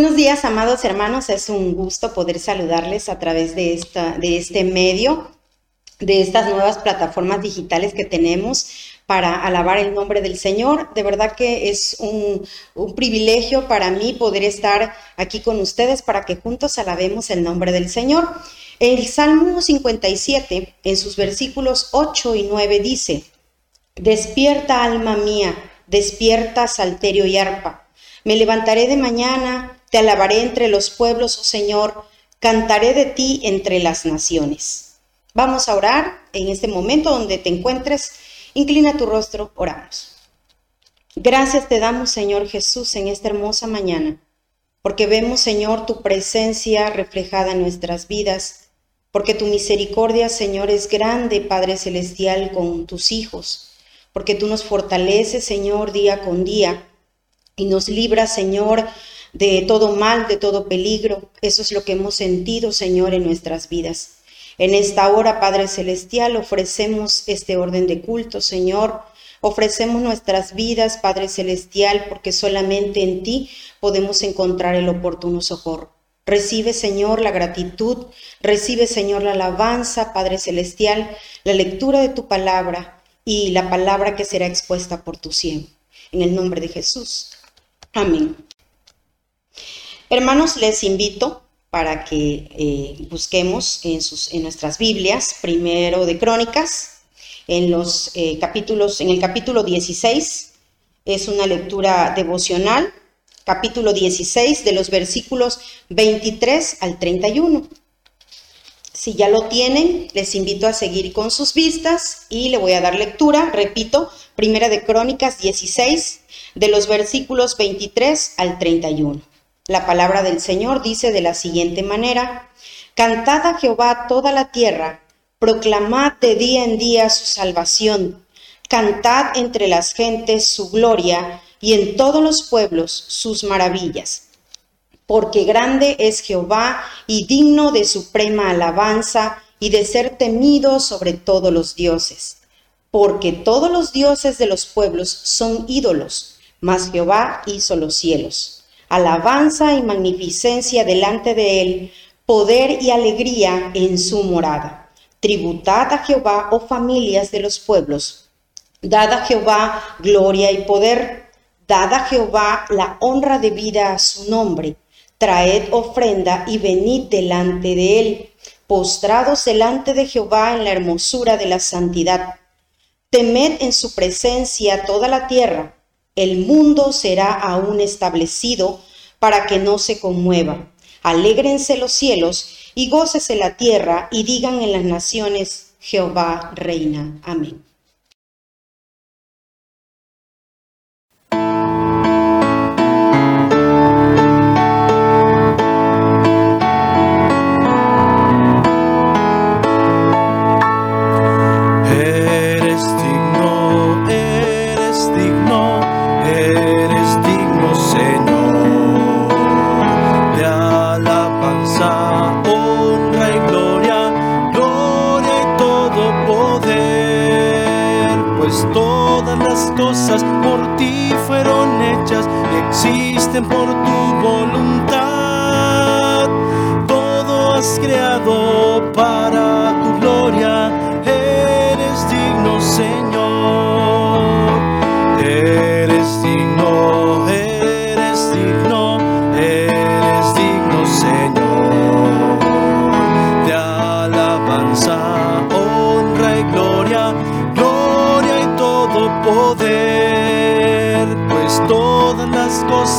Buenos días, amados hermanos. Es un gusto poder saludarles a través de, esta, de este medio, de estas nuevas plataformas digitales que tenemos para alabar el nombre del Señor. De verdad que es un, un, privilegio para mí poder estar aquí con ustedes para que juntos alabemos el nombre del Señor. El Salmo 57, en sus versículos 8 y 9 dice, Despierta alma mía, despierta salterio y arpa. Me levantaré de mañana te alabaré entre los pueblos, oh Señor, cantaré de ti entre las naciones. Vamos a orar en este momento donde te encuentres. Inclina tu rostro, oramos. Gracias te damos, Señor Jesús, en esta hermosa mañana, porque vemos, Señor, tu presencia reflejada en nuestras vidas, porque tu misericordia, Señor, es grande, Padre Celestial, con tus hijos, porque tú nos fortaleces, Señor, día con día, y nos libras, Señor, de todo mal, de todo peligro. Eso es lo que hemos sentido, Señor, en nuestras vidas. En esta hora, Padre Celestial, ofrecemos este orden de culto, Señor. Ofrecemos nuestras vidas, Padre Celestial, porque solamente en ti podemos encontrar el oportuno socorro. Recibe, Señor, la gratitud, recibe, Señor, la alabanza, Padre Celestial, la lectura de tu palabra y la palabra que será expuesta por tu siervo. En el nombre de Jesús. Amén. Hermanos, les invito para que eh, busquemos en, nuestras Biblias, primero de Crónicas, en los eh, capítulos, en el capítulo 16, es una lectura devocional, capítulo 16, de los versículos 23 al 31. Si ya lo tienen, les invito a seguir con sus vistas y le voy a dar lectura, repito, primera de Crónicas 16, de los versículos 23 al 31. La palabra del Señor dice de la siguiente manera, Cantad a Jehová toda la tierra, proclamad de día en día su salvación, cantad entre las gentes su gloria y en todos los pueblos sus maravillas. Porque grande es Jehová y digno de suprema alabanza y de ser temido sobre todos los dioses. Porque todos los dioses de los pueblos son ídolos, mas Jehová hizo los cielos alabanza y magnificencia delante de él, poder y alegría en su morada. Tributad a Jehová, oh familias de los pueblos. Dad a Jehová gloria y poder. Dad a Jehová la honra debida a su nombre. Traed ofrenda y venid delante de él, postrados delante de Jehová en la hermosura de la santidad. Temed en su presencia toda la tierra el mundo será aún establecido para que no se conmueva. Alégrense los cielos y gócese la tierra y digan en las naciones, Jehová reina. Amén.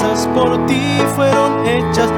Jesús, Hijo de Dios,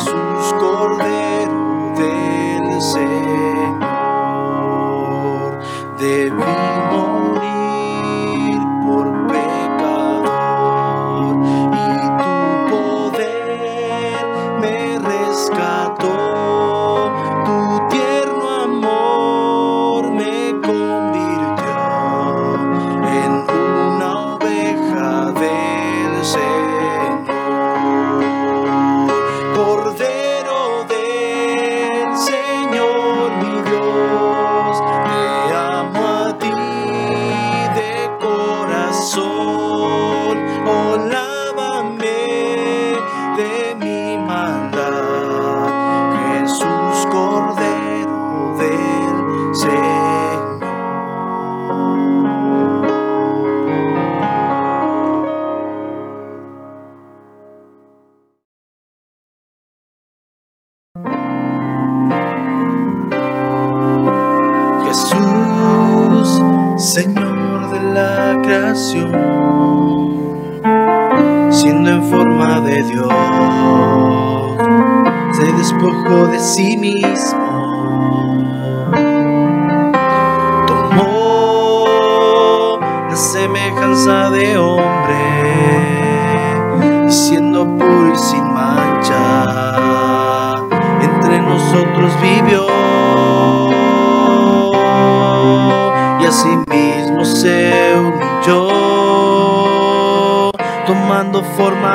abençoe.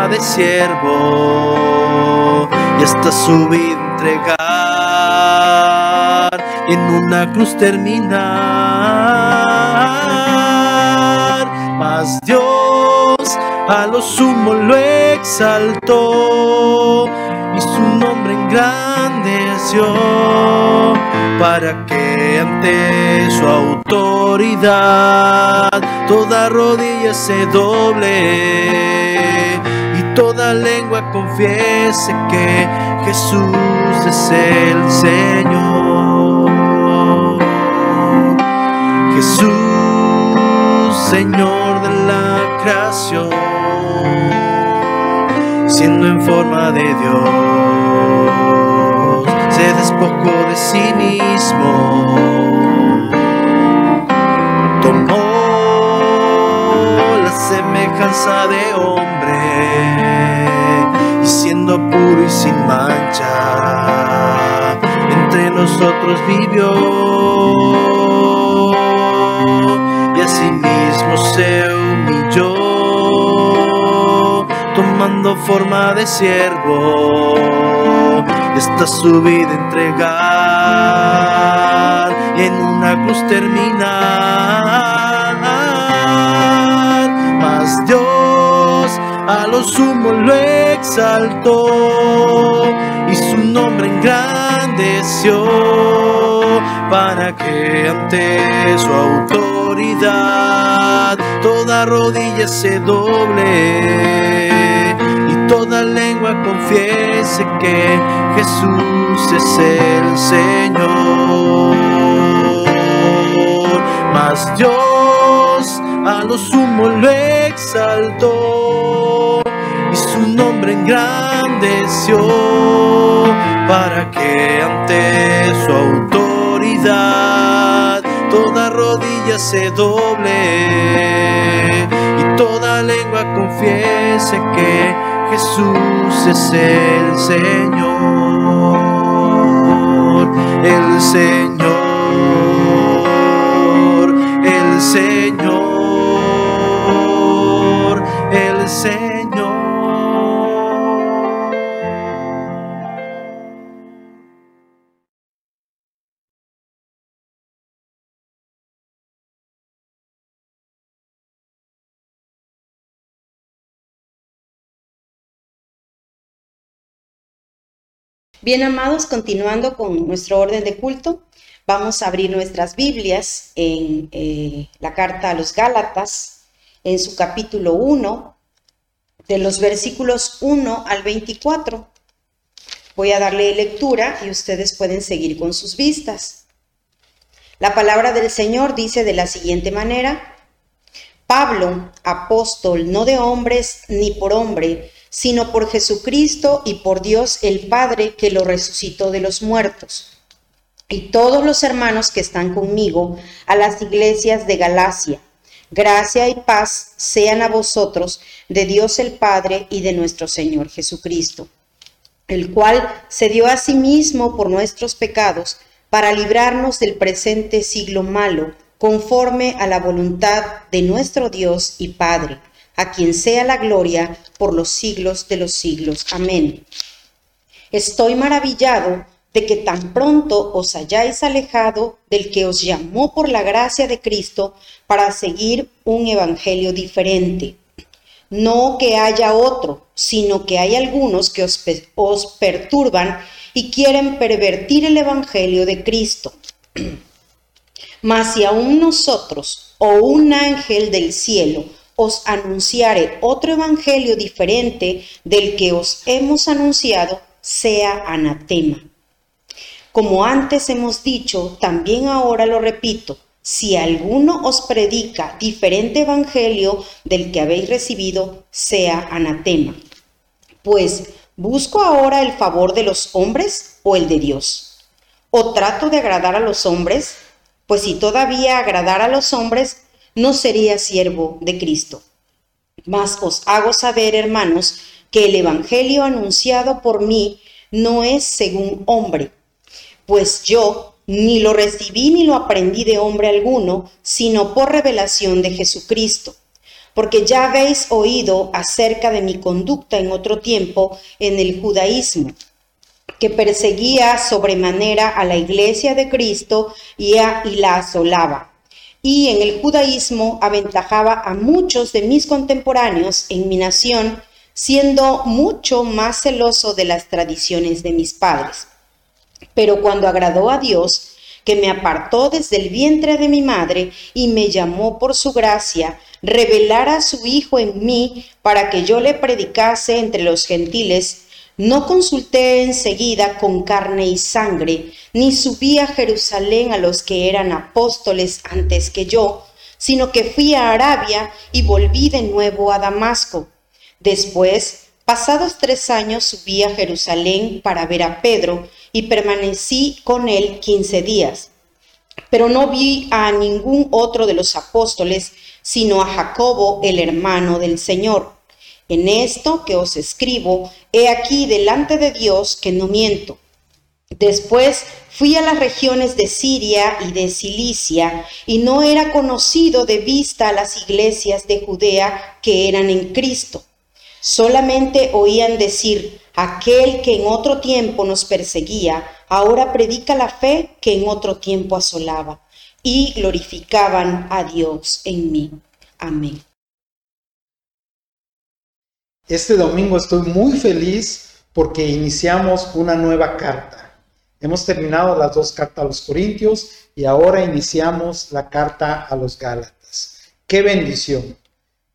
De siervo, y hasta su vida entregar, y en una cruz terminar. Mas Dios a lo sumo lo exaltó y su nombre engrandeció para que ante su autoridad toda rodilla se doble toda lengua confiese que Jesús es el Señor. Jesús, Señor de la creación, siendo en forma de Dios, se despojó de sí mismo. Tomó semejanza de hombre y siendo puro y sin mancha, entre nosotros vivió y asimismo se humilló, tomando forma de siervo, y hasta su vida entregar en una cruz terminar. Dios a lo sumo lo exaltó y su nombre engrandeció para que ante su autoridad toda rodilla se doble y toda lengua confiese que Jesús es el Señor. Mas Dios a lo sumo lo exaltó y su nombre engrandeció para que ante su autoridad toda rodilla se doble y toda lengua confiese que Jesús es el Señor, el Señor, Bien, amados, continuando con nuestro orden de culto, vamos a abrir nuestras Biblias en eh, la carta a los Gálatas, en su capítulo 1, de los versículos 1 al 24. Voy a darle lectura y ustedes pueden seguir con sus vistas. La palabra del Señor dice de la siguiente manera, Pablo, apóstol, no de hombres ni por hombre, sino por Jesucristo y por Dios el Padre que lo resucitó de los muertos. Y todos los hermanos que están conmigo a las iglesias de Galacia. Gracia y paz sean a vosotros de Dios el Padre y de nuestro Señor Jesucristo, el cual se dio a sí mismo por nuestros pecados para librarnos del presente siglo malo, conforme a la voluntad de nuestro Dios y Padre a quien sea la gloria por los siglos de los siglos. Amén. Estoy maravillado de que tan pronto os hayáis alejado del que os llamó por la gracia de Cristo para seguir un evangelio diferente. No que haya otro, sino que hay algunos que os, perturban y quieren pervertir el evangelio de Cristo. Mas si aún nosotros o un ángel del cielo os anunciare otro evangelio diferente del que os hemos anunciado, sea anatema. Como antes hemos dicho, también ahora lo repito, si alguno os predica diferente evangelio del que habéis recibido, sea anatema. Pues, ¿busco ahora el favor de los hombres o el de Dios? ¿O trato de agradar a los hombres? Pues si todavía agradara a los hombres, no sería siervo de Cristo. Mas os hago saber, hermanos, que el evangelio anunciado por mí no es según hombre, pues yo ni lo recibí ni lo aprendí de hombre alguno, sino por revelación de Jesucristo. Porque ya habéis oído acerca de mi conducta en otro tiempo en el judaísmo, que perseguía sobremanera a la iglesia de Cristo y, la asolaba. Y en el judaísmo aventajaba a muchos de mis contemporáneos en mi nación, siendo mucho más celoso de las tradiciones de mis padres. Pero cuando agradó a Dios, que me apartó desde el vientre de mi madre y me llamó por su gracia, revelara a su Hijo en mí para que yo le predicase entre los gentiles, no consulté enseguida con carne y sangre, ni subí a Jerusalén a los que eran apóstoles antes que yo, sino que fui a Arabia y volví de nuevo a Damasco. Después Pasados tres años subí a Jerusalén para ver a Pedro y permanecí con él quince días. Pero no vi a ningún otro de los apóstoles, sino a Jacobo, el hermano del Señor. En esto que os escribo, he aquí delante de Dios que no miento. Después fui a las regiones de Siria y de Cilicia, y no era conocido de vista a las iglesias de Judea que eran en Cristo Solamente oían decir, aquel que en otro tiempo nos perseguía, ahora predica la fe que en otro tiempo asolaba, y glorificaban a Dios en mí. Amén. Este domingo estoy muy feliz porque iniciamos una nueva carta. Hemos terminado las dos cartas a los Corintios y ahora iniciamos la carta a los Gálatas. ¡Qué bendición!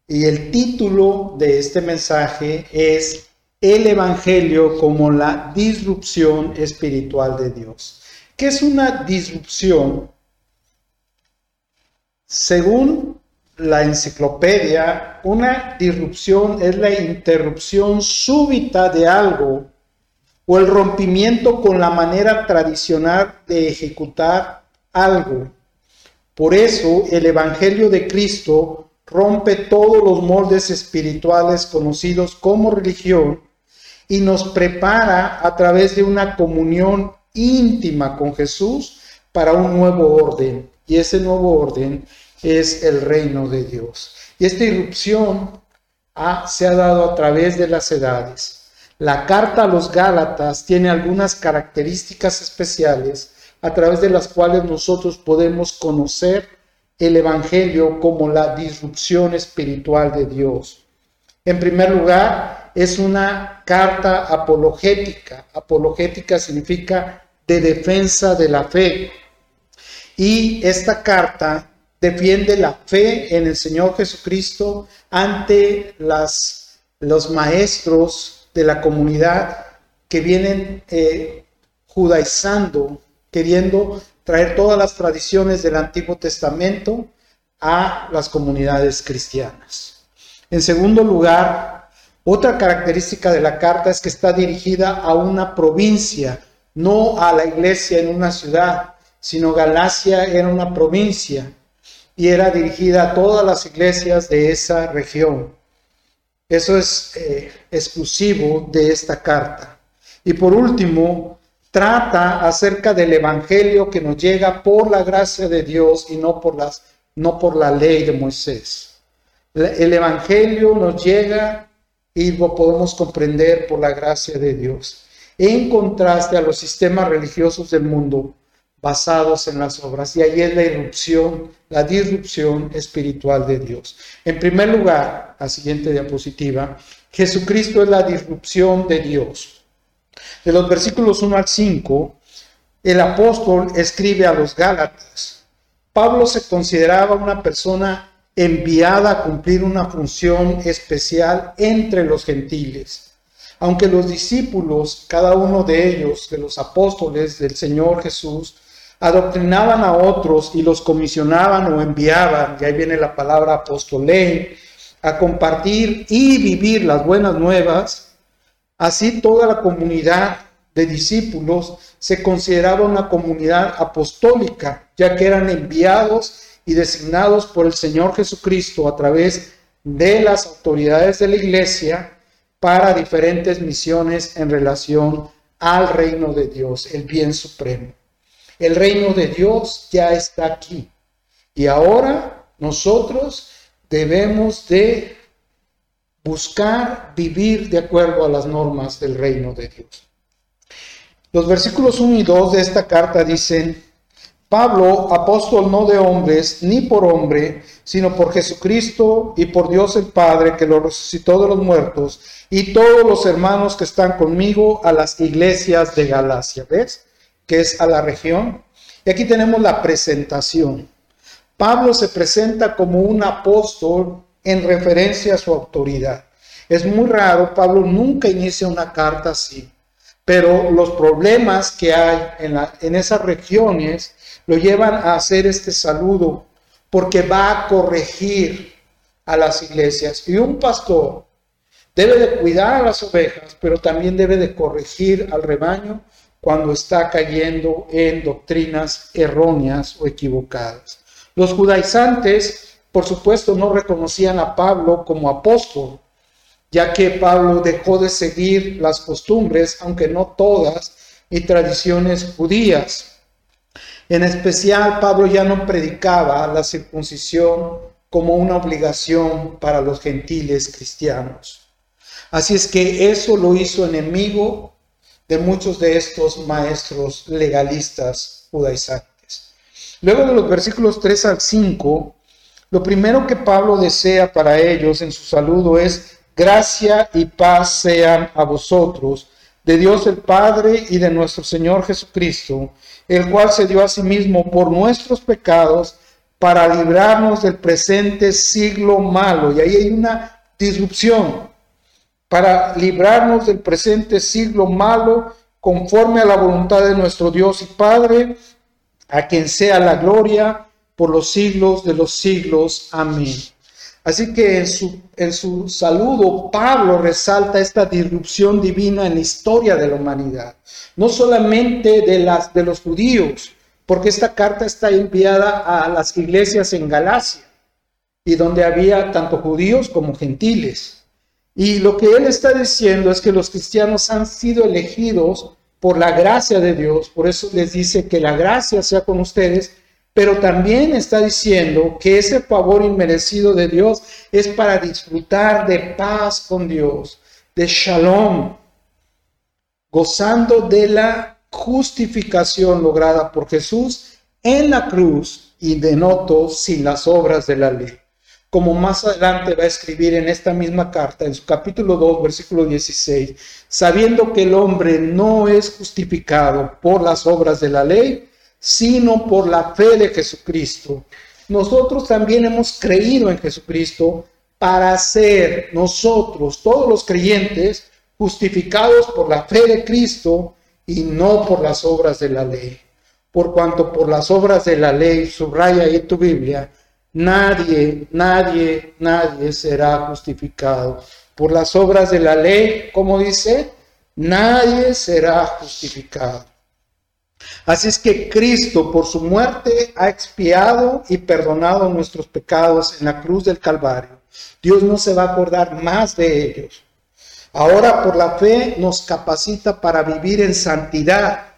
Y el título de este mensaje es El Evangelio como la disrupción espiritual de Dios. ¿Qué es una disrupción? Según la enciclopedia, una disrupción es la interrupción súbita de algo o el rompimiento con la manera tradicional de ejecutar algo. Por eso el Evangelio de Cristo rompe todos los moldes espirituales conocidos como religión y nos prepara a través de una comunión íntima con Jesús para un nuevo orden. Y ese nuevo orden es el reino de Dios. Y esta irrupción se ha dado a través de las edades. La carta a los Gálatas tiene algunas características especiales a través de las cuales nosotros podemos conocer el Evangelio como la disrupción espiritual de Dios. En primer lugar, es una carta apologética. Apologética significa de defensa de la fe. Y esta carta defiende la fe en el Señor Jesucristo ante los maestros de la comunidad que vienen eh, judaizando, queriendo traer todas las tradiciones del Antiguo Testamento a las comunidades cristianas. En segundo lugar, otra característica de la carta es que está dirigida a una provincia, no a la iglesia en una ciudad, sino Galacia era una provincia y era dirigida a todas las iglesias de esa región. Eso es eh, exclusivo de esta carta. Y por último, trata acerca del evangelio que nos llega por la gracia de Dios y no por las no por la ley de Moisés. El evangelio nos llega y lo podemos comprender por la gracia de Dios. En contraste a los sistemas religiosos del mundo basados en las obras. Y ahí es la irrupción, la disrupción espiritual de Dios. En primer lugar, la siguiente diapositiva, Jesucristo es la disrupción de Dios. De los versículos 1 al 5, el apóstol escribe a los Gálatas. Pablo se consideraba una persona enviada a cumplir una función especial entre los gentiles. Aunque los discípulos, cada uno de ellos, de los apóstoles del Señor Jesús, adoctrinaban a otros y los comisionaban o enviaban, y ahí viene la palabra apostolé, a compartir y vivir las buenas nuevas, así toda la comunidad de discípulos se consideraba una comunidad apostólica, ya que eran enviados y designados por el Señor Jesucristo a través de las autoridades de la iglesia para diferentes misiones en relación al reino de Dios, el bien supremo. El reino de Dios ya está aquí. Y ahora nosotros debemos de buscar vivir de acuerdo a las normas del reino de Dios. Los versículos 1 y 2 de esta carta dicen, Pablo, apóstol no de hombres, ni por hombre, sino por Jesucristo y por Dios el Padre, que lo resucitó de los muertos, y todos los hermanos que están conmigo a las iglesias de Galacia. ¿Ves? Que es a la región. Y aquí tenemos la presentación. Pablo se presenta como un apóstol en referencia a su autoridad. Es muy raro, Pablo nunca inicia una carta así, pero los problemas que hay en, en esas regiones lo llevan a hacer este saludo porque va a corregir a las iglesias. Y un pastor debe de cuidar a las ovejas, pero también debe de corregir al rebaño cuando está cayendo en doctrinas erróneas o equivocadas. Los judaizantes, por supuesto, no reconocían a Pablo como apóstol, ya que Pablo dejó de seguir las costumbres, aunque no todas, y tradiciones judías. En especial, Pablo ya no predicaba la circuncisión como una obligación para los gentiles cristianos. Así es que eso lo hizo enemigo de muchos de estos maestros legalistas judaizantes. Luego de los versículos 3 al 5, lo primero que Pablo desea para ellos en su saludo es gracia y paz sean a vosotros, de Dios el Padre y de nuestro Señor Jesucristo, el cual se dio a sí mismo por nuestros pecados para librarnos del presente siglo malo. Y ahí hay una disrupción para librarnos del presente siglo malo, conforme a la voluntad de nuestro Dios y Padre, a quien sea la gloria por los siglos de los siglos. Amén. Así que en su, en su saludo, Pablo resalta esta disrupción divina en la historia de la humanidad, no solamente de, las, de los judíos, porque esta carta está enviada a las iglesias en Galacia, y donde había tanto judíos como gentiles. Y lo que él está diciendo es que los cristianos han sido elegidos por la gracia de Dios, por eso les dice que la gracia sea con ustedes, pero también está diciendo que ese favor inmerecido de Dios es para disfrutar de paz con Dios, de shalom, gozando de la justificación lograda por Jesús en la cruz y denoto sin las obras de la ley como más adelante va a escribir en esta misma carta, en su capítulo 2, versículo 16, sabiendo que el hombre no es justificado por las obras de la ley, sino por la fe de Jesucristo. Nosotros también hemos creído en Jesucristo para ser nosotros, todos los creyentes, justificados por la fe de Cristo y no por las obras de la ley. Por cuanto por las obras de la ley, subraya ahí tu Biblia, Nadie, nadie, nadie será justificado. Por las obras de la ley, como dice, nadie será justificado. Así es que Cristo por su muerte ha expiado y perdonado nuestros pecados en la cruz del Calvario. Dios no se va a acordar más de ellos. Ahora por la fe nos capacita para vivir en santidad,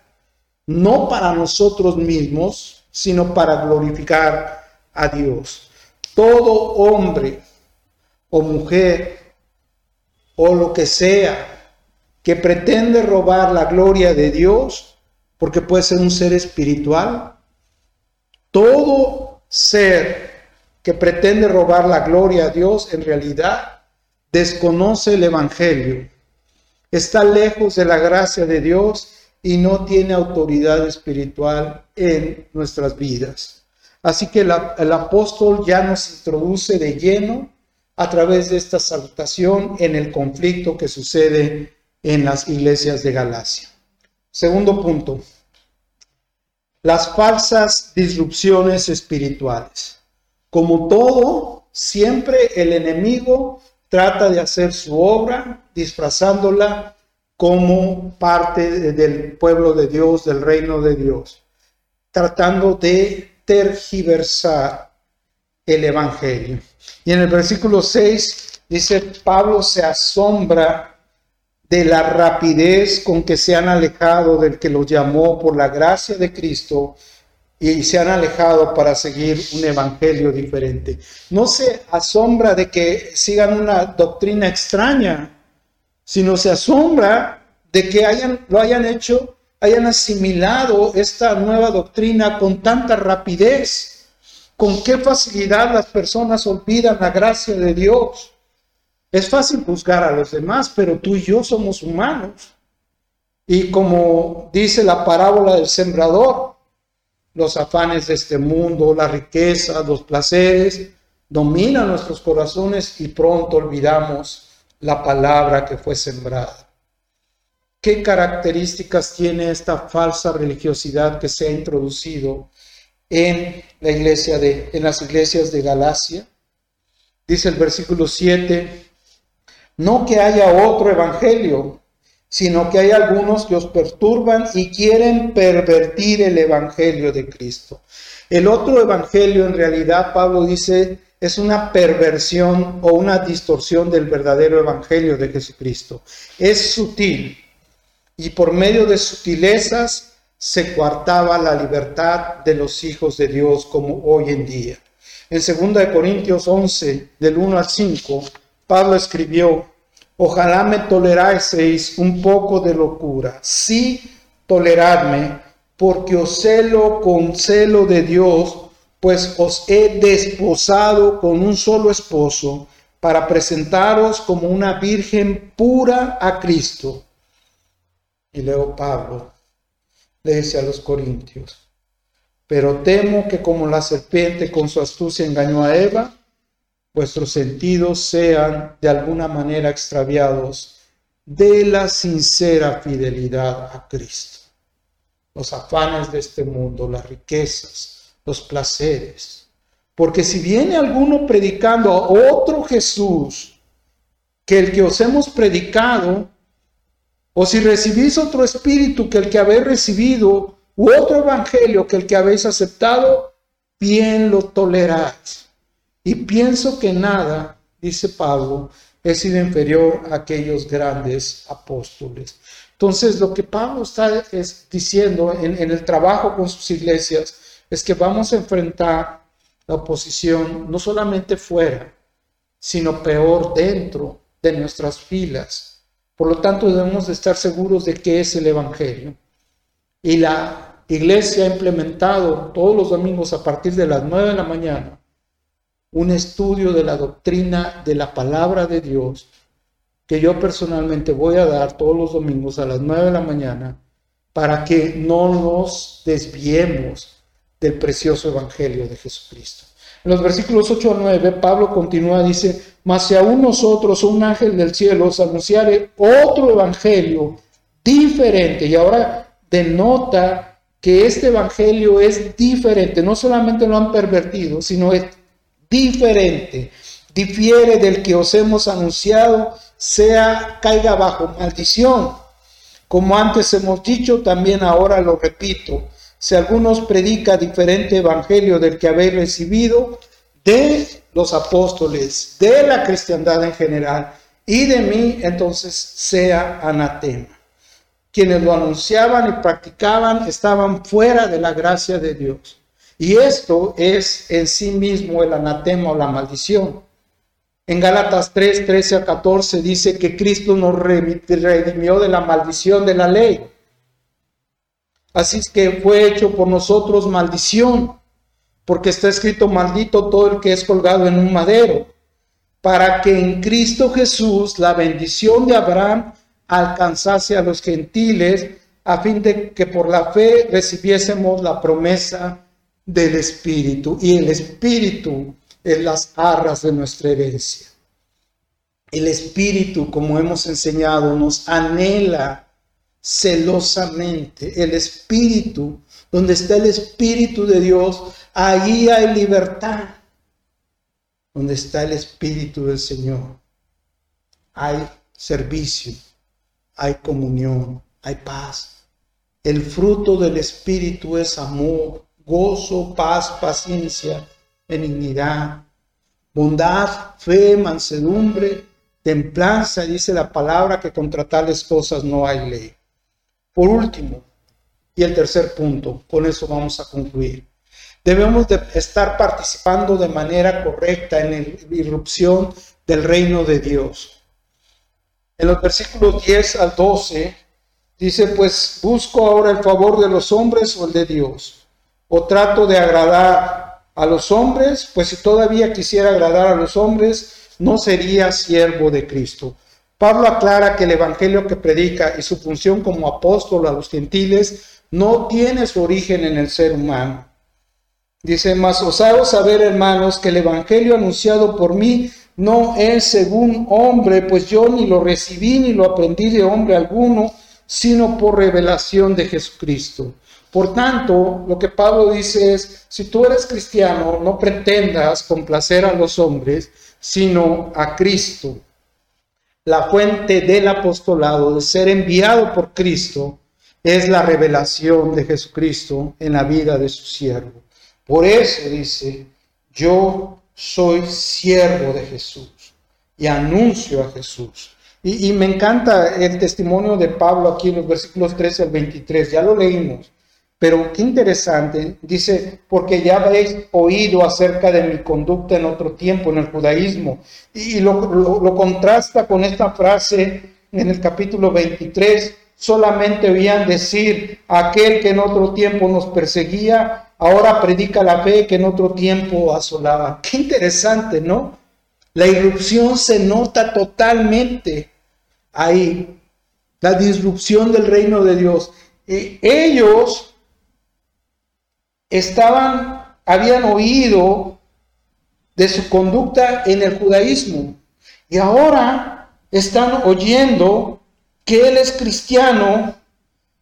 no para nosotros mismos, sino para glorificar a Dios. Todo hombre o mujer o lo que sea que pretende robar la gloria de Dios, porque puede ser un ser espiritual, todo ser que pretende robar la gloria a Dios en realidad desconoce el Evangelio, está lejos de la gracia de Dios y no tiene autoridad espiritual en nuestras vidas. Así que el apóstol ya nos introduce de lleno a través de esta salutación en el conflicto que sucede en las iglesias de Galacia. Segundo punto. las falsas disrupciones espirituales. Como todo, siempre el enemigo trata de hacer su obra disfrazándola como parte del pueblo de Dios, del reino de Dios, tratando de tergiversar el Evangelio. Y en el versículo 6 dice, Pablo se asombra de la rapidez con que se han alejado del que los llamó por la gracia de Cristo y se han alejado para seguir un evangelio diferente. No se asombra de que sigan una doctrina extraña, sino se asombra de que hayan, lo hayan hecho, hayan asimilado esta nueva doctrina con tanta rapidez. Con qué facilidad las personas olvidan la gracia de Dios. Es fácil juzgar a los demás, pero tú y yo somos humanos. Y como dice la parábola del sembrador, los afanes de este mundo, la riqueza, los placeres, dominan nuestros corazones y pronto olvidamos la palabra que fue sembrada. ¿Qué características tiene esta falsa religiosidad que se ha introducido en iglesia de las iglesias de Galacia? Dice el versículo 7, no que haya otro evangelio, sino que hay algunos que os perturban y quieren pervertir el evangelio de Cristo. El otro evangelio en realidad Pablo dice es una perversión o una distorsión del verdadero evangelio de Jesucristo. Es sutil y por medio de sutilezas se coartaba la libertad de los hijos de Dios como hoy en día. En 2 Corintios 11, del 1 al 5, Pablo escribió, ojalá me toleraseis un poco de locura, sí toleradme, porque os celo con celo de Dios, pues os he desposado con un solo esposo para presentaros como una virgen pura a Cristo. Y luego Pablo le dice a los corintios, pero temo que como la serpiente con su astucia engañó a Eva, vuestros sentidos sean de alguna manera extraviados de la sincera fidelidad a Cristo. Los afanes de este mundo, las riquezas, los placeres. Porque si viene alguno predicando a otro Jesús que el que os hemos predicado, o si recibís otro espíritu que el que habéis recibido, u otro evangelio que el que habéis aceptado, bien lo toleráis. Y pienso que nada, dice Pablo, es sido inferior a aquellos grandes apóstoles. Entonces, lo que Pablo está diciendo en, en el trabajo con sus iglesias es que vamos a enfrentar la oposición no solamente fuera, sino peor dentro de nuestras filas. Por lo tanto, debemos de estar seguros de qué es el Evangelio. Y la iglesia ha implementado todos los domingos a partir de las 9 de la mañana un estudio de la doctrina de la palabra de Dios que yo personalmente voy a dar todos los domingos a las 9 de la mañana para que no nos desviemos del precioso Evangelio de Jesucristo. En los versículos 8 a 9, Pablo continúa, dice, mas si aún nosotros, un ángel del cielo, os anunciare otro Evangelio diferente, y ahora denota que este Evangelio es diferente, no solamente lo han pervertido, sino es diferente, difiere del que os hemos anunciado, sea, caiga bajo maldición. Como antes hemos dicho, también ahora lo repito, si algunos predica diferente evangelio del que habéis recibido de los apóstoles, de la cristiandad en general y de mí, entonces sea anatema. Quienes lo anunciaban y practicaban estaban fuera de la gracia de Dios. Y esto es en sí mismo el anatema o la maldición. En Gálatas 3, 13 a 14 dice que Cristo nos redimió de la maldición de la ley Así que fue hecho por nosotros maldición, porque está escrito maldito todo el que es colgado en un madero, para que en Cristo Jesús la bendición de Abraham alcanzase a los gentiles, a fin de que por la fe recibiésemos la promesa del Espíritu. Y el Espíritu es las arras de nuestra herencia. El Espíritu, como hemos enseñado, nos anhela celosamente. El Espíritu donde está el Espíritu de Dios, ahí hay libertad. Donde está el Espíritu del Señor, hay servicio, hay comunión, hay paz. El fruto del Espíritu es amor, gozo, paz, paciencia, benignidad, bondad, fe, mansedumbre, templanza, dice la palabra que contra tales cosas no hay ley. Por último, y el tercer punto, con eso vamos a concluir. Debemos de estar participando de manera correcta en la irrupción del reino de Dios. En los versículos 10 al 12 dice, pues busco ahora el favor de los hombres o el de Dios, o trato de agradar a los hombres, pues si todavía quisiera agradar a los hombres, no sería siervo de Cristo. Pablo aclara que el evangelio que predica y su función como apóstol a los gentiles no tiene su origen en el ser humano. Dice, mas os hago saber, hermanos, que el evangelio anunciado por mí no es según hombre, pues yo ni lo recibí ni lo aprendí de hombre alguno, sino por revelación de Jesucristo. Por tanto, lo que Pablo dice es, si tú eres cristiano, no pretendas complacer a los hombres, sino a Cristo. La fuente del apostolado, de ser enviado por Cristo, es la revelación de Jesucristo en la vida de su siervo. Por eso dice, yo soy siervo de Jesús y anuncio a Jesús. Y, me encanta el testimonio de Pablo aquí en los versículos 13 al 23, ya lo leímos. Pero qué interesante, dice, porque ya habéis oído acerca de mi conducta en otro tiempo, en el judaísmo, y lo, contrasta con esta frase en el capítulo 23, solamente oían decir, aquel que en otro tiempo nos perseguía, ahora predica la fe que en otro tiempo asolaba. Qué interesante, ¿no? La irrupción se nota totalmente ahí, la disrupción del reino de Dios. Y ellos estaban, habían oído de su conducta en el judaísmo y ahora están oyendo que él es cristiano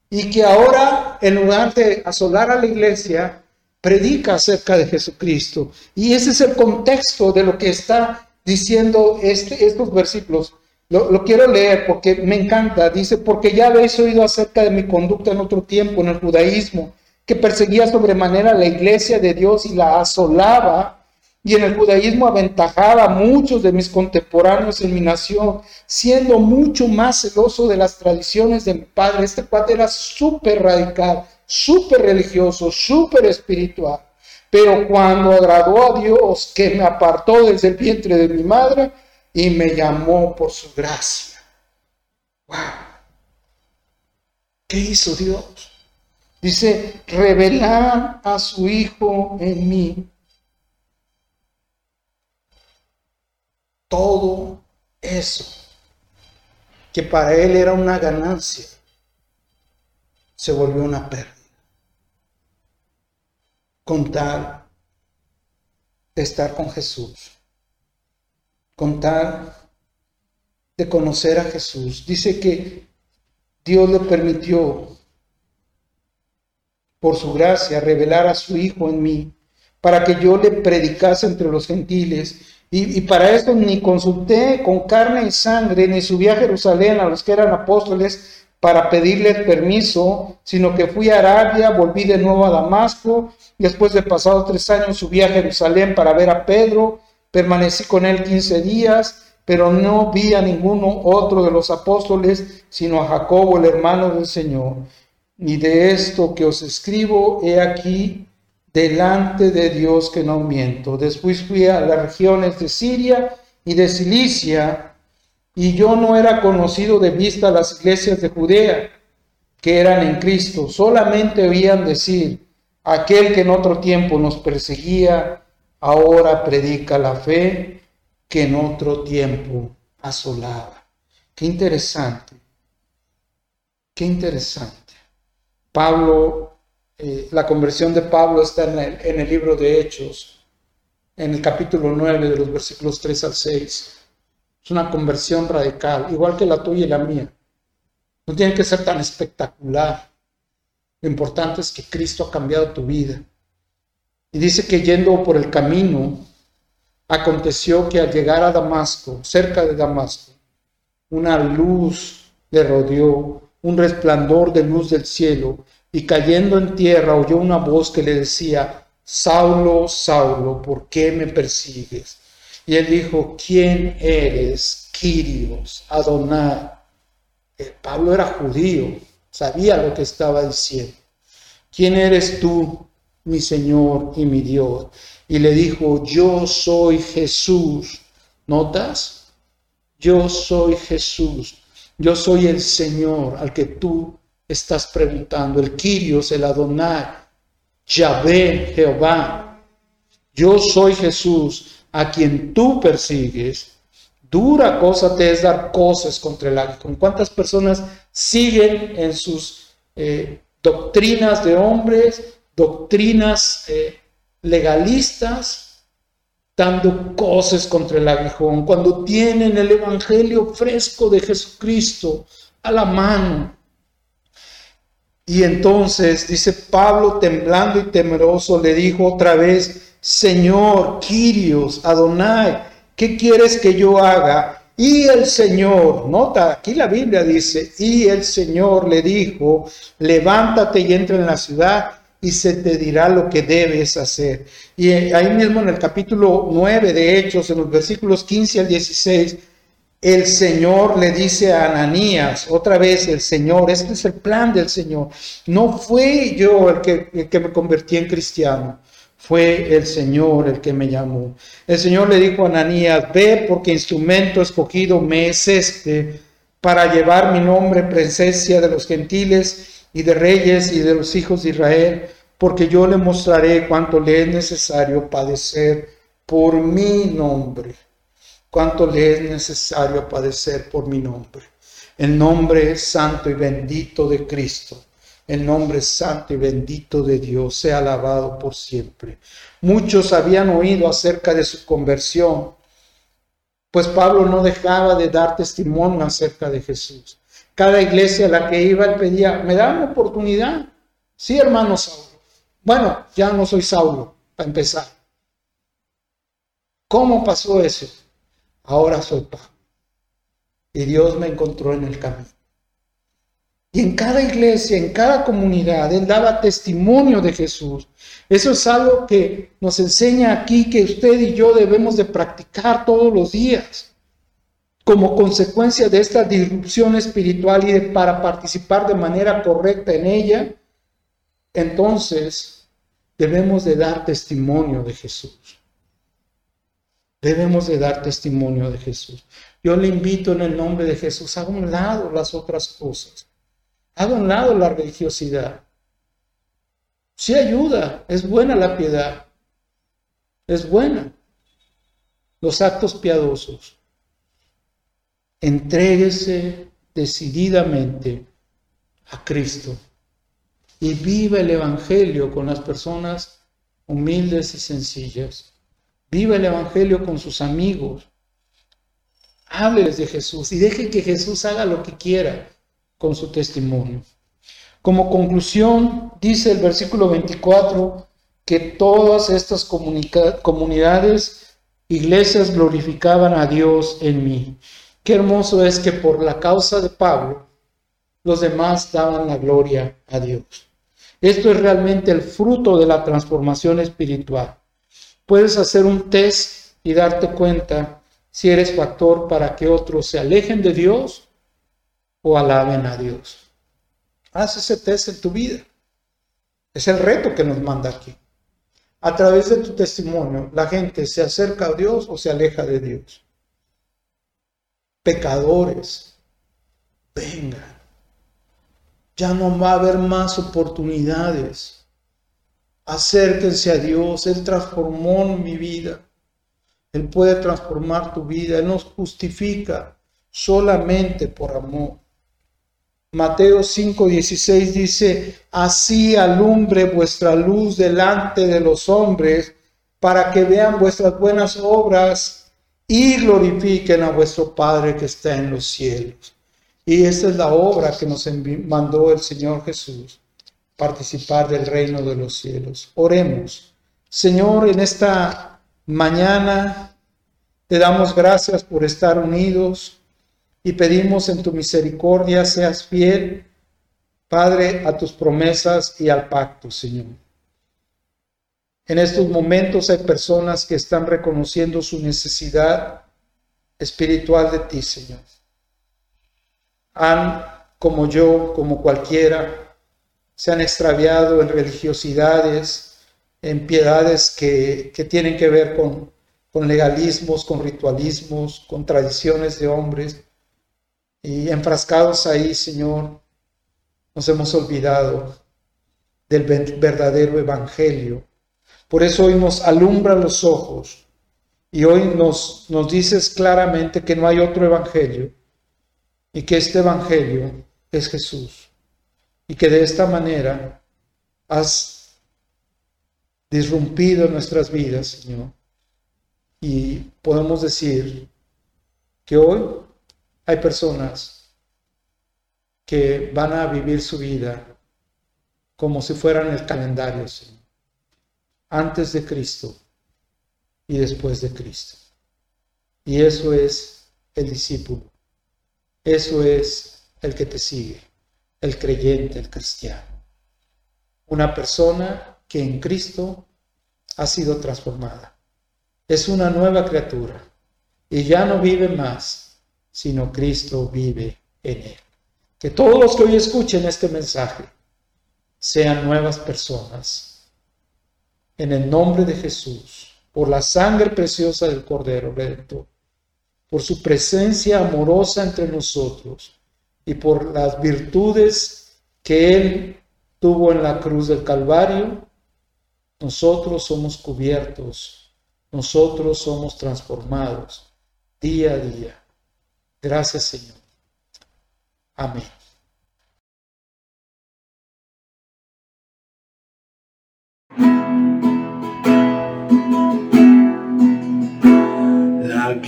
y que ahora en lugar de asolar a la iglesia, predica acerca de Jesucristo. Y ese es el contexto de lo que está diciendo este, estos versículos. Lo, quiero leer porque me encanta. Dice, porque ya habéis oído acerca de mi conducta en otro tiempo en el judaísmo que perseguía sobremanera la iglesia de Dios y la asolaba, y en el judaísmo aventajaba a muchos de mis contemporáneos en mi nación, siendo mucho más celoso de las tradiciones de mi padre. Este padre era súper radical, súper religioso, súper espiritual. Pero cuando agradó a Dios, que me apartó desde el vientre de mi madre y me llamó por su gracia. ¡Wow! ¿Qué hizo Dios? Dice, revelar a su Hijo en mí. Todo eso, que para él era una ganancia, se volvió una pérdida. Contar de estar con Jesús. Contar de conocer a Jesús. Dice que Dios le permitió por su gracia, revelar a su Hijo en mí, para que yo le predicase entre los gentiles. Y, para esto ni consulté con carne y sangre, ni subí a Jerusalén a los que eran apóstoles para pedirles permiso, sino que fui a Arabia, volví de nuevo a Damasco, y después de pasados tres años subí a Jerusalén para ver a Pedro, permanecí con él quince días, pero no vi a ninguno otro de los apóstoles, sino a Jacobo, el hermano del Señor ni de esto que os escribo, he aquí delante de Dios que no miento. Después fui a las regiones de Siria y de Cilicia, y yo no era conocido de vista las iglesias de Judea que eran en Cristo, solamente oían decir, aquel que en otro tiempo nos perseguía, ahora predica la fe que en otro tiempo asolaba. Qué interesante, qué interesante. Pablo, eh, la conversión de Pablo está en el, en el libro de Hechos, en el capítulo 9 de los versículos 3 al 6. Es una conversión radical, igual que la tuya y la mía. No tiene que ser tan espectacular. Lo importante es que Cristo ha cambiado tu vida. Y dice que yendo por el camino, aconteció que al llegar a Damasco, cerca de Damasco, una luz le rodeó, un resplandor de luz del cielo, y cayendo en tierra oyó una voz que le decía, Saulo, Saulo, ¿por qué me persigues? Y él dijo, ¿quién eres, Quirios, Adonai? Eh, Pablo era judío, sabía lo que estaba diciendo. ¿Quién eres tú, mi Señor y mi Dios? Y le dijo, yo soy Jesús. ¿Notas? Yo soy Jesús. Yo soy el Señor al que tú estás preguntando. El Quirios, el Adonai, Yahvé, Jehová. Yo soy Jesús a quien tú persigues, dura cosa te es dar cosas contra el aguijón. ¿Cuántas personas siguen en sus eh, doctrinas de hombres, doctrinas eh, legalistas, dando cosas contra el aguijón, cuando tienen el Evangelio fresco de Jesucristo a la mano? Y entonces, dice Pablo, temblando y temeroso, le dijo otra vez, Señor, Quirios, Adonai, ¿qué quieres que yo haga? Y el Señor, nota, aquí la Biblia dice, y el Señor le dijo, levántate y entra en la ciudad y se te dirá lo que debes hacer. Y ahí mismo en el capítulo 9 de Hechos, en los versículos 15 al 16, el Señor le dice a Ananías, otra vez el Señor, este es el plan del Señor. No fue yo el que me convertí en cristiano fue el Señor el que me llamó. El Señor le dijo a Ananías, ve porque instrumento escogido me es este para llevar mi nombre presencia de los gentiles y de reyes y de los hijos de Israel, porque yo le mostraré cuánto le es necesario padecer por mi nombre, cuánto le es necesario padecer por mi nombre. El nombre santo y bendito de Cristo el nombre santo y bendito de Dios sea alabado por siempre. Muchos habían oído acerca de su conversión, pues Pablo no dejaba de dar testimonio acerca de Jesús. Cada iglesia a la que iba él pedía, ¿me da una oportunidad? Sí, hermano Saulo. Bueno, ya no soy Saulo, para empezar. ¿Cómo pasó eso? Ahora soy Pablo. Y Dios me encontró en el camino. Y en cada iglesia, en cada comunidad, Él daba testimonio de Jesús. Eso es algo que nos enseña aquí que usted y yo debemos de practicar todos los días. Como consecuencia de esta disrupción espiritual y para participar de manera correcta en ella, entonces debemos de dar testimonio de Jesús. Debemos de dar testimonio de Jesús. Yo le invito en el nombre de Jesús, a un lado las otras cosas Haga un lado la religiosidad. Sí ayuda, es buena la piedad, es buena. Los actos piadosos. Entréguese decididamente a Cristo y viva el Evangelio con las personas humildes y sencillas. Viva el Evangelio con sus amigos. Hábleles de Jesús y deje que Jesús haga lo que quiera con su testimonio. Como conclusión, dice el versículo 24 que todas estas comunidades, iglesias glorificaban a Dios en mí. Qué hermoso es que por la causa de Pablo, los demás daban la gloria a Dios. Esto es realmente el fruto de la transformación espiritual. Puedes hacer un test y darte cuenta si eres factor para que otros se alejen de Dios o alaben a Dios. Haz ese test en tu vida. Es el reto que nos manda aquí. A través de tu testimonio, la gente se acerca a Dios o se aleja de Dios. Pecadores, vengan. Ya no va a haber más oportunidades. Acérquense a Dios. Él transformó mi vida. Él puede transformar tu vida. Él nos justifica solamente por amor. Mateo 5:16 dice, así alumbre vuestra luz delante de los hombres, para que vean vuestras buenas obras y glorifiquen a vuestro Padre que está en los cielos. Y esta es la obra que nos mandó el Señor Jesús, participar del reino de los cielos. Oremos. Señor, en esta mañana te damos gracias por estar unidos y pedimos en tu misericordia seas fiel, Padre, a tus promesas y al pacto, Señor. En estos momentos hay personas que están reconociendo su necesidad espiritual de ti, Señor. Han, como yo, como cualquiera, se han extraviado en religiosidades, en piedades que, tienen que ver con, con legalismos, con ritualismos, con tradiciones de hombres. Y enfrascados ahí, Señor, nos hemos olvidado del verdadero evangelio. Por eso hoy nos alumbra los ojos y hoy nos, nos dices claramente que no hay otro evangelio y que este evangelio es Jesús y que de esta manera has disrumpido nuestras vidas, Señor. Y podemos decir que hoy hay personas que van a vivir su vida como si fueran el calendario. Antes de Cristo y después de Cristo. Y eso es el discípulo. Eso es el que te sigue, el creyente, el cristiano. Una persona que en Cristo ha sido transformada. Es una nueva criatura y ya no vive más, sino Cristo vive en él. Que todos los que hoy escuchen este mensaje sean nuevas personas. En el nombre de Jesús por la sangre preciosa del Cordero Redentor, por su presencia amorosa entre nosotros y por las virtudes que Él tuvo en la cruz del Calvario, nosotros somos cubiertos, nosotros somos transformados día a día. Gracias Señor. Amén.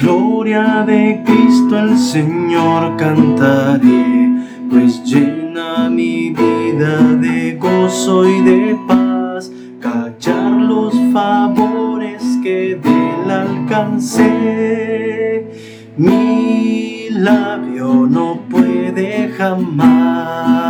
gloria de Cristo el Señor cantaré, pues llena mi vida de gozo y de paz, callar los favores que del alcancé. Mi labio no puede jamás,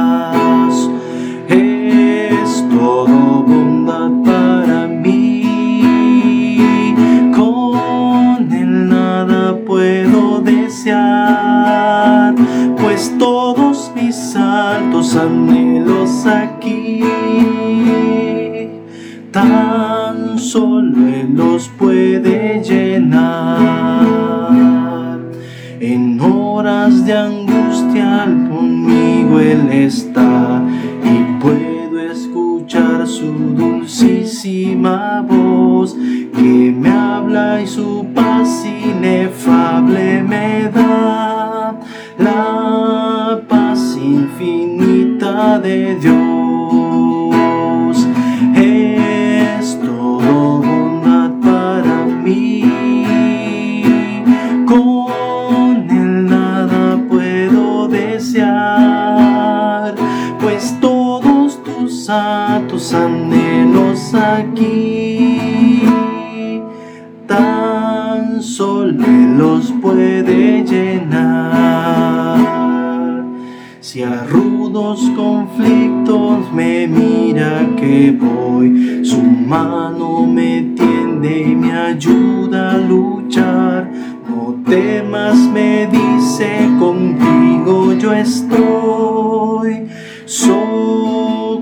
me dice, contigo yo estoy. Socorro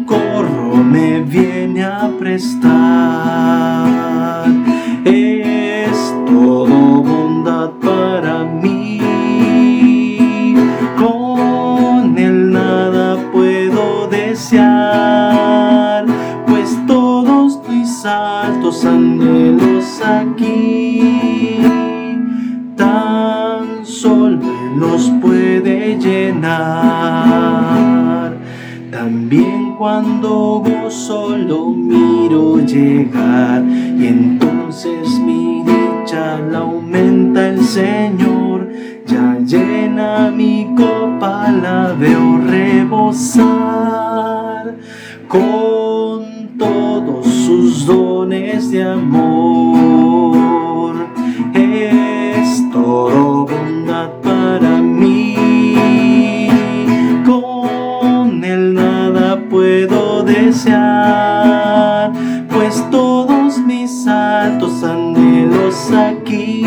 me viene a prestar También cuando vos solo miro llegar y entonces mi dicha la aumenta el Señor, ya llena mi copa, la veo rebosar, con todos sus dones de amor. Aquí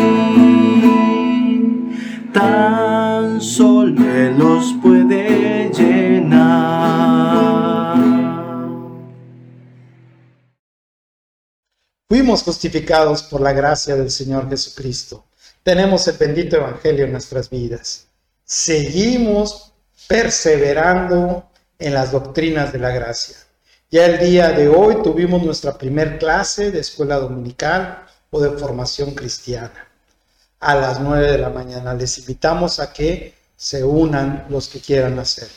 tan solo puede llenar. Fuimos justificados por la gracia del Señor Jesucristo. Tenemos el bendito Evangelio en nuestras vidas. Seguimos perseverando en las doctrinas de la gracia. Ya el día de hoy tuvimos nuestra primer clase de escuela dominical de formación cristiana a las 9 de la mañana. Les invitamos a que se unan los que quieran hacer.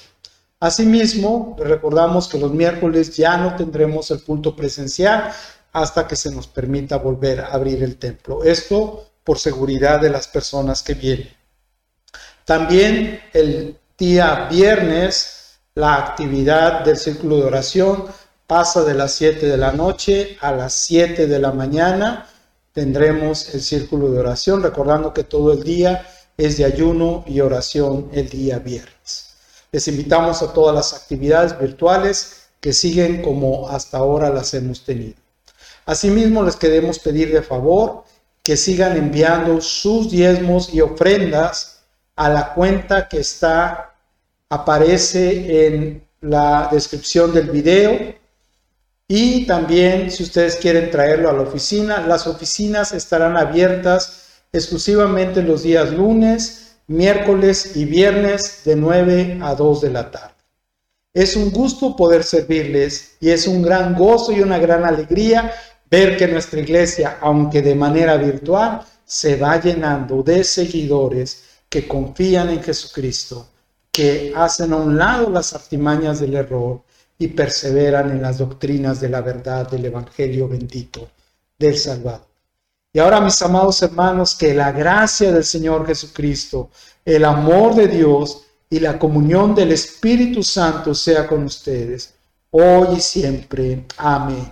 Asimismo, recordamos que los miércoles ya no tendremos el culto presencial hasta que se nos permita volver a abrir el templo. Esto por seguridad de las personas que vienen. También el día viernes, la actividad del círculo de oración pasa de las 7 de la noche a las 7 de la mañana. Tendremos el círculo de oración, recordando que todo el día es de ayuno y oración el día viernes. Les invitamos a todas las actividades virtuales que siguen como hasta ahora las hemos tenido. Asimismo, les queremos pedir de favor que sigan enviando sus diezmos y ofrendas a la cuenta que está aparece en la descripción del video y también si ustedes quieren traerlo a la oficina, las oficinas estarán abiertas exclusivamente los días lunes, miércoles y viernes de 9 a 2 de la tarde. Es un gusto poder servirles y es un gran gozo y una gran alegría ver que nuestra iglesia, aunque de manera virtual, se va llenando de seguidores que confían en Jesucristo, que hacen a un lado las artimañas del error y perseveran en las doctrinas de la verdad del Evangelio bendito del Salvador. Y ahora, mis amados hermanos, que la gracia del Señor Jesucristo, el amor de Dios y la comunión del Espíritu Santo sea con ustedes, hoy y siempre. Amén.